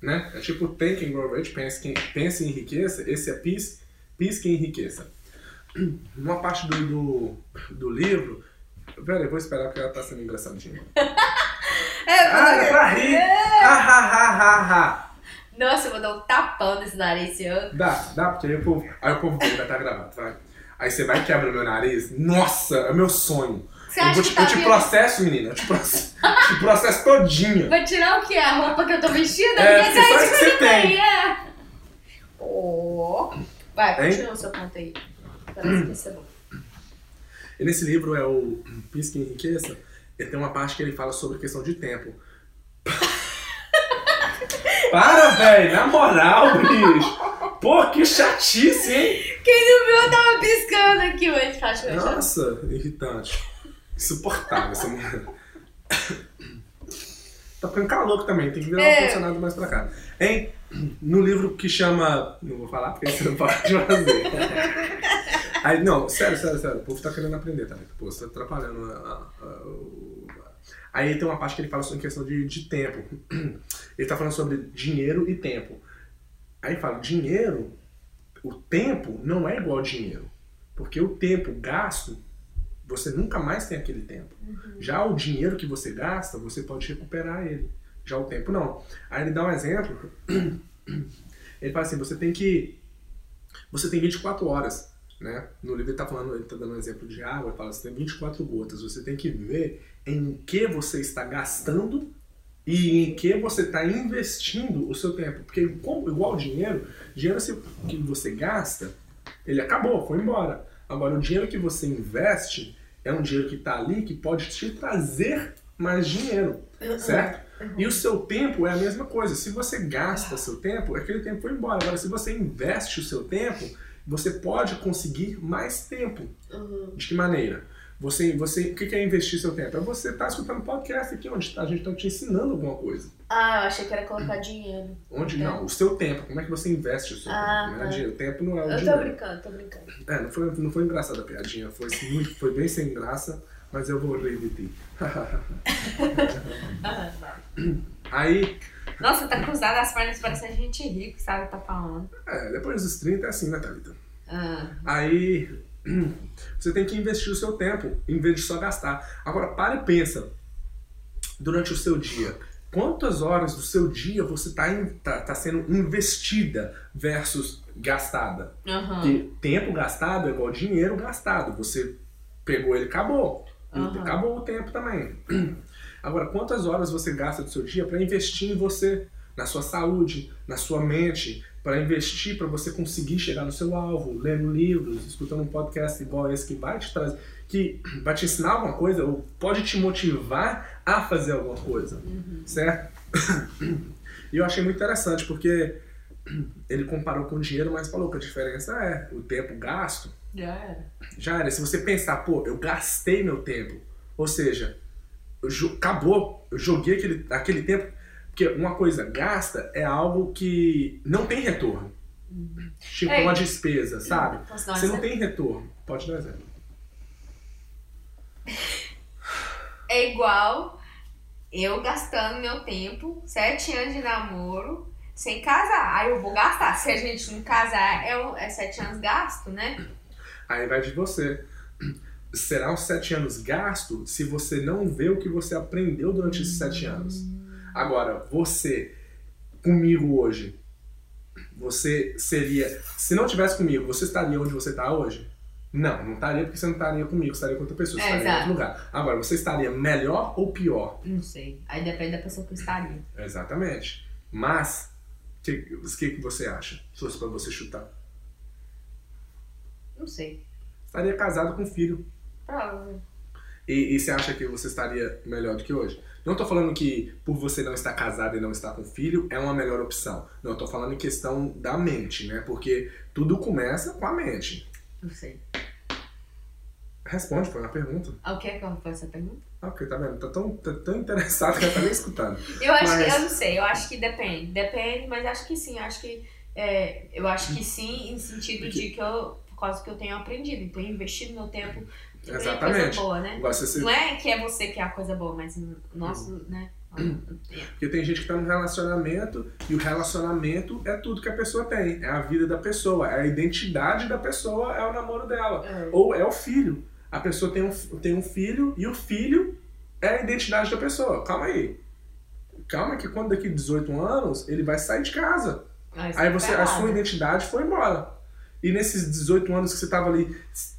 Né? É tipo Think and Grow Rich, pense, pense e enriqueça. Esse é Pis, Pisca e enriqueça. Uma parte do, do, do livro. Velho, eu vou esperar porque ela tá sendo engraçadinha. Ah, é pra rir! Ha, ha, ha, ha. Nossa, eu vou dar um tapão nesse nariz seu. Dá, dá, porque aí o povo, aí o povo vai estar gravado, vai. Aí você vai e quebra o meu nariz. Nossa, é meu sonho. Você eu acha vou que te, tá eu te processo, menina. Eu te processo, te processo todinha. Vai tirar o quê? A roupa que eu tô vestida? É, Porque porque só isso que você tem. é. Oh. Vai, Hein? continua o seu ponto aí. Parece que é bom. E nesse livro é o Pisca e Enriqueça. Ele tem uma parte que ele fala sobre questão de tempo. Para, velho, na moral, bicho. Pô, que chatice, hein? Quem não viu, eu tava piscando aqui hoje. Nossa, irritante. Insuportável essa mulher. Tá ficando calor também, tem que virar um É. funcionário mais pra cá. Hein? No livro que chama. Não vou falar porque você não pode fazer. Aí, não, sério, sério, sério. O povo tá querendo aprender também. Pô, você tá atrapalhando a- a- a- Aí tem uma parte que ele fala sobre questão de, de tempo. Ele tá falando sobre dinheiro e tempo. Aí fala, dinheiro, o tempo não é igual ao dinheiro. Porque o tempo gasto, você nunca mais tem aquele tempo. Já o dinheiro que você gasta, você pode recuperar ele. Já o tempo não. Aí ele dá um exemplo. Ele fala assim, você tem que. Você tem 24 horas. Né? No livro ele tá falando, ele tá dando um exemplo de água, ele fala, você tem 24 gotas, você tem que ver em que você está gastando e em que você está investindo o seu tempo. Porque igual o dinheiro, dinheiro que você gasta, ele acabou, foi embora. Agora, o dinheiro que você investe é um dinheiro que está ali que pode te trazer mais dinheiro, certo? E o seu tempo é a mesma coisa. Se você gasta seu tempo, aquele tempo foi embora. Agora, se você investe o seu tempo, você pode conseguir mais tempo. Uhum. De que maneira? Você, você, o que é investir seu tempo? É você estar escutando podcast aqui, onde a gente está te ensinando alguma coisa. Ah, eu achei que era colocar dinheiro. Onde Então- não, o seu tempo, como é que você investe o seu Ah, tempo? Não é tá. dinheiro. O tempo não é o Eu tô dinheiro. brincando, tô brincando. É, não foi, não foi engraçada a piadinha, foi, muito, foi bem sem graça, mas eu vou. Ah, vai. Aí, Nossa, tá cruzada as pernas, parece a gente rico, sabe? Tá falando. é, depois dos 30 é assim, né, Thalita? Ah. Aí, você tem que investir o seu tempo, em vez de só gastar. Agora, para e pensa, durante o seu dia, quantas horas do seu dia você está tá, tá sendo investida versus gastada? Porque tempo gastado é igual dinheiro gastado. Você pegou ele, acabou. Aham. Acabou o tempo também. Agora, quantas horas você gasta do seu dia para investir em você, na sua saúde, na sua mente, para investir para você conseguir chegar no seu alvo, lendo livros, escutando um podcast igual esse que vai te trazer, que vai te ensinar alguma coisa ou pode te motivar a fazer alguma coisa, certo? E eu achei muito interessante porque ele comparou com o dinheiro, mas falou que a diferença é o tempo gasto Já era. Já era. Se você pensar, pô, eu gastei meu tempo. Ou seja, eu acabou. Eu joguei aquele, aquele tempo. Porque uma coisa gasta é algo que não tem retorno. Tipo É. uma despesa, sabe? Você não exemplo? tem retorno. Pode dar um exemplo. É igual eu gastando meu tempo, sete anos de namoro, sem casar. Aí eu vou gastar. Se a gente não casar, é, é sete anos gasto, né? Aí vai de você. Será uns sete anos gasto se você não vê o que você aprendeu durante esses sete anos. Agora, você comigo hoje, você seria. Se não tivesse comigo, você estaria onde você está hoje? Não, não estaria porque você não estaria comigo, estaria com outra pessoa, você É, estaria em outro lugar. Agora, você estaria melhor ou pior? Não sei. Aí depende da pessoa que estaria. Exatamente. Mas, o que, o que que você acha? Se fosse pra você chutar. Não sei. Estaria casado com filho. Provavelmente. E, e você acha que você estaria melhor do que hoje? Não tô falando que por você não estar casado e não estar com filho é uma melhor opção. Não, eu tô falando em questão da mente, né? Porque tudo começa com a mente. Não sei. Responde, foi uma pergunta. Ah, O que é que foi essa pergunta? Ah, porque tá vendo? Tá tão, tá tão interessado que ela tá nem escutando. Eu acho Mas- que, eu não sei, eu acho que depende. Depende, mas acho que sim, acho que. é, eu acho que sim, em sentido de que eu. Por causa que eu tenho aprendido, eu investido meu tempo Exatamente. boa, né? Você, Não é que é você que é a coisa boa, mas o nosso, né? Porque tem gente que tá num relacionamento e o relacionamento é tudo que a pessoa tem. É a vida da pessoa, é a identidade da pessoa, é o namoro dela. É. Ou é o filho. A pessoa tem um, tem um filho e o filho é a identidade da pessoa. Calma aí. Calma que quando daqui 18 anos ele vai sair de casa. Aí você, a sua identidade foi embora. E nesses 18 anos que você estava ali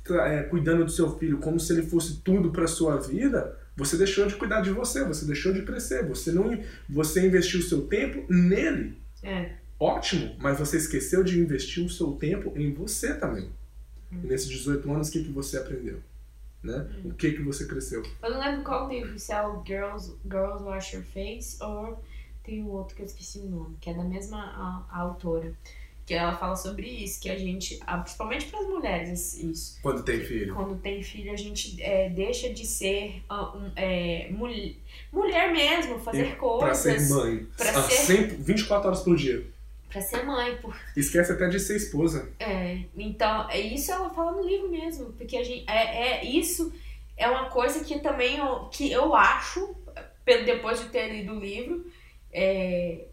é, cuidando do seu filho como se ele fosse tudo para sua vida, você deixou de cuidar de você, você deixou de crescer, você não você investiu o seu tempo nele. É. Ótimo, mas você esqueceu de investir o seu tempo em você também. Hum. E nesses 18 anos, o que, que você aprendeu? Né? O que, que você cresceu? Eu não lembro qual livro, se é o Girls, Girls Wash Your Face ou tem um outro que eu esqueci o nome, que é da mesma a, a autora. Que ela fala sobre isso, que a gente, principalmente para as mulheres, isso. Quando tem filho? Quando tem filho, a gente é, deixa de ser ah, um, é, mul- mulher mesmo, fazer ser coisas. mãe. pra Ah, ser- sempre- 24 horas por dia. Pra ser mãe, por Esquece até de ser esposa. É, então, é isso ela fala no livro mesmo, porque a gente, é, é isso é uma coisa que também eu, que eu acho, depois de ter lido o livro, é,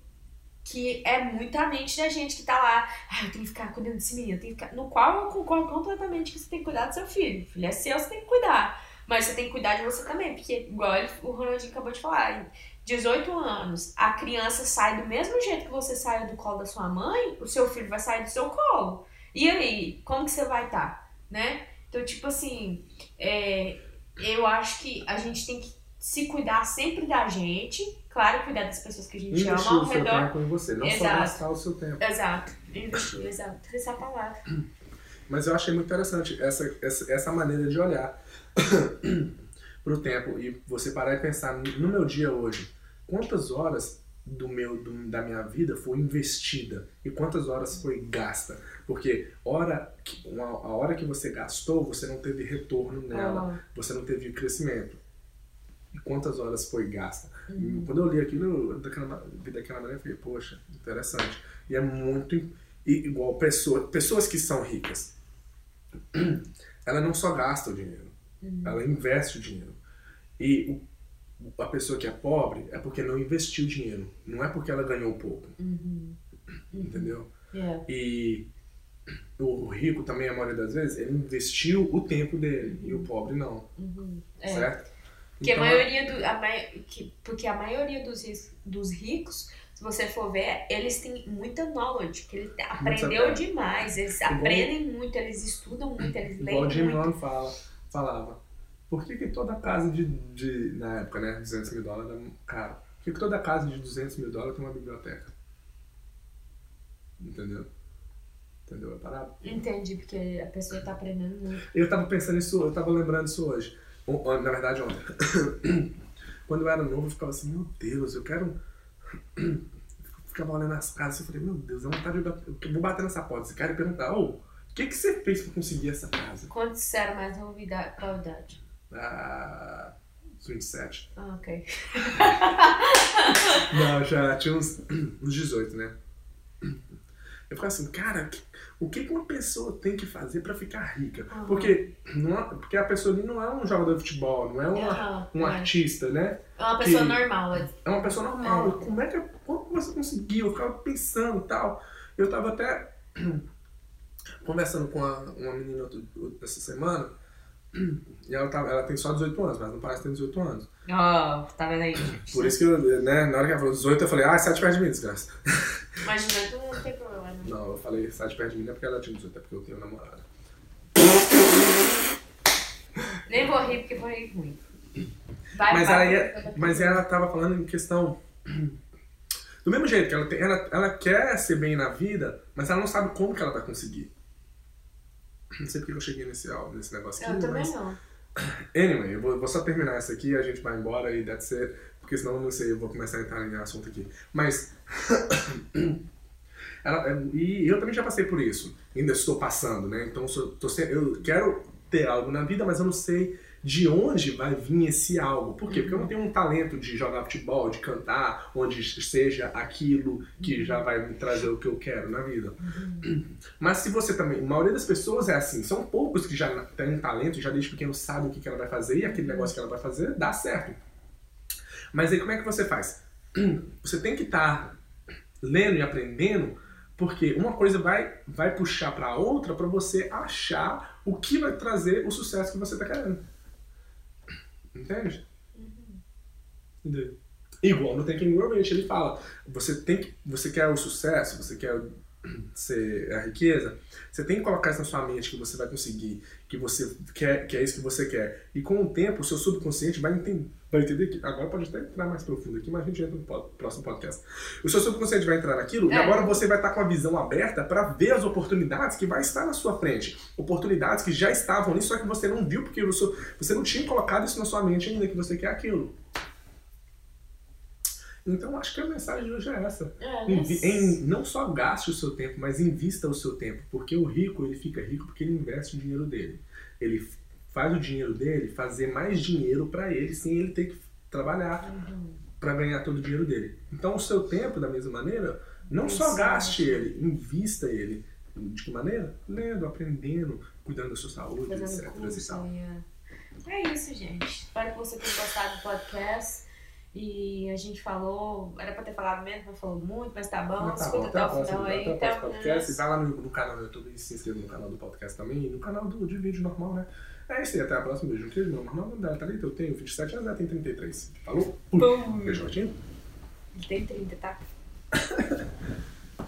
que é muita mente da gente que tá lá, ah, eu tenho que ficar cuidando desse menino, eu tenho que ficar... no qual eu concordo completamente que você tem que cuidar do seu filho, o filho é seu, você tem que cuidar, mas você tem que cuidar de você também, porque igual ele- o Ronaldinho acabou de falar, em 18 anos, a criança sai do mesmo jeito que você saiu do colo da sua mãe, o seu filho vai sair do seu colo. E aí, como que você vai estar, né? Então, tipo assim, é, eu acho que a gente tem que se cuidar sempre da gente, claro, cuidar das pessoas que a gente ama Investir ao o seu redor. tempo em você, não só Exato. gastar o seu tempo. Exato, investir, exato, essa é a palavra. Mas eu achei muito interessante essa, essa, essa maneira de olhar pro tempo e você parar e pensar no meu dia hoje, quantas horas do meu do- da minha vida foi investida e quantas horas foi gasta? Porque hora que, uma- a hora que você gastou, você não teve retorno nela, você não teve crescimento. E quantas horas foi gasta? Quando eu li aquilo, daquela, vi daquela maneira, eu falei, poxa, interessante. E é muito igual pessoa, pessoas que são ricas. Ela não só gasta o dinheiro, ela investe o dinheiro. E o- a pessoa que é pobre é porque não investiu dinheiro, não é porque ela ganhou pouco, Uhum. entendeu? Yeah. E o rico também, a maioria das vezes, ele investiu o tempo dele, e o pobre não, Uhum. É. certo? Porque Então, a maioria do, a mai, que, porque a maioria dos, dos ricos, se você for ver, eles têm muita knowledge, porque ele aprendeu demais, eles Igual- aprendem muito, eles estudam muito, eles Igual o leem Jim. Rohn fala, falava. Por que, que toda casa de, de. Na época, né? 200 mil dólares era caro. Por que, que toda casa de 200 mil dólares tem uma biblioteca? Entendeu? Entendeu a parada? Entendi, porque a pessoa tá aprendendo muito. Eu tava pensando isso, eu tava lembrando isso hoje. Na verdade, ontem. Quando eu era novo, eu ficava assim, meu Deus, eu quero. Eu ficava olhando as casas e eu falei, meu Deus, é vontade de. Eu vou bater nessa porta. Esse cara e perguntar, ô, O que, que você fez pra conseguir essa casa? Quanto você era mais novidade? Qual idade? Ah, uns 27. Ah, ok. Não, já tinha uns, uns 18, né? Eu ficava assim, cara, o que que uma pessoa tem que fazer pra ficar rica? Aham. Porque, não é- porque a pessoa ali não é um jogador de futebol, não é uma, Aham, um é. artista, né? É uma pessoa que- normal. é- É uma pessoa normal. Como é que como você conseguiu? Eu ficava pensando e tal. Eu tava até conversando com uma, uma menina essa semana. E ela, tava, ela tem só 18 anos, mas não parece ter 18 anos. Ó, tá vendo aí? Por isso que, eu, né, na hora que ela falou 18, eu falei, ah, sai de perto de mim, desgraça. Mas não, não tem problema. Não, eu falei, sai de perto de mim, não é porque ela tinha 18, é porque eu tenho namorada. Nem vou rir porque vou rir muito. Vai, Mas, vai, vai, vai. mas ela tava falando em questão. Do mesmo jeito que ela, tem, ela, ela quer ser bem na vida, mas ela não sabe como que ela vai conseguir. Não sei porque eu cheguei nesse, nesse negócio aqui. Eu também mas... não. Anyway, eu vou, vou só terminar essa aqui, a gente vai embora e that's it, porque senão eu não sei, eu vou começar a entrar em assunto aqui. Mas. ela- é, e eu também já passei por isso, ainda estou passando, né? Então eu sou- tô eu quero ter algo na vida, mas eu não sei de onde vai vir esse algo. Por quê? Porque eu não tenho um talento de jogar futebol, de cantar, onde seja aquilo que já vai me trazer o que eu quero na vida. Mas se você também, a maioria das pessoas é assim, são poucos que já têm um talento, já desde pequeno sabem o que que ela vai fazer e aquele negócio que ela vai fazer dá certo. Mas aí como é que você faz? Você tem que estar lendo e aprendendo, porque uma coisa vai, vai puxar para outra para você achar o que vai trazer o sucesso que você está querendo. Entende? Entendeu? Igual no Thinking Rich, ele fala, você tem que, você quer o sucesso, você quer ser a riqueza, você tem que colocar isso na sua mente que você vai conseguir, que você quer, que é isso que você quer. E com o tempo, o seu subconsciente vai entender, vai entender que agora pode até entrar mais profundo aqui, mas a gente entra no próximo podcast. O seu subconsciente vai entrar naquilo e É. agora você vai estar com a visão aberta para ver as oportunidades que vai estar na sua frente, oportunidades que já estavam ali, só que você não viu porque você, você não tinha colocado isso na sua mente ainda que você quer aquilo. Então acho que a mensagem de hoje é essa. É, Invi- mas- em- não só gaste o seu tempo, mas invista o seu tempo. Porque o rico, ele fica rico porque ele investe o dinheiro dele. Ele faz o dinheiro dele fazer mais dinheiro para ele, sem ele ter que trabalhar Uhum. para ganhar todo o dinheiro dele. Então o seu tempo, da mesma maneira, não só Exato. gaste ele, invista ele. De que maneira? Lendo, aprendendo, cuidando da sua saúde, Fazendo etc. e curso, é. É isso, gente. Espero que você tenha gostado do podcast. E a gente falou, era pra ter falado mesmo, mas falou muito, mas tá bom. Mas tá Escuta bom, até até o final aí. até Então, podcast. Vai lá no, no canal do YouTube e se inscreva no canal do podcast também. E no canal do, de vídeo normal, né? É isso aí, até a próxima. Beijo. Queijo, meu nome dela tá ali, eu tenho 27 anos, ela tem 33. Falou? Pum. Beijo, Martinho. Ele tem 30, tá?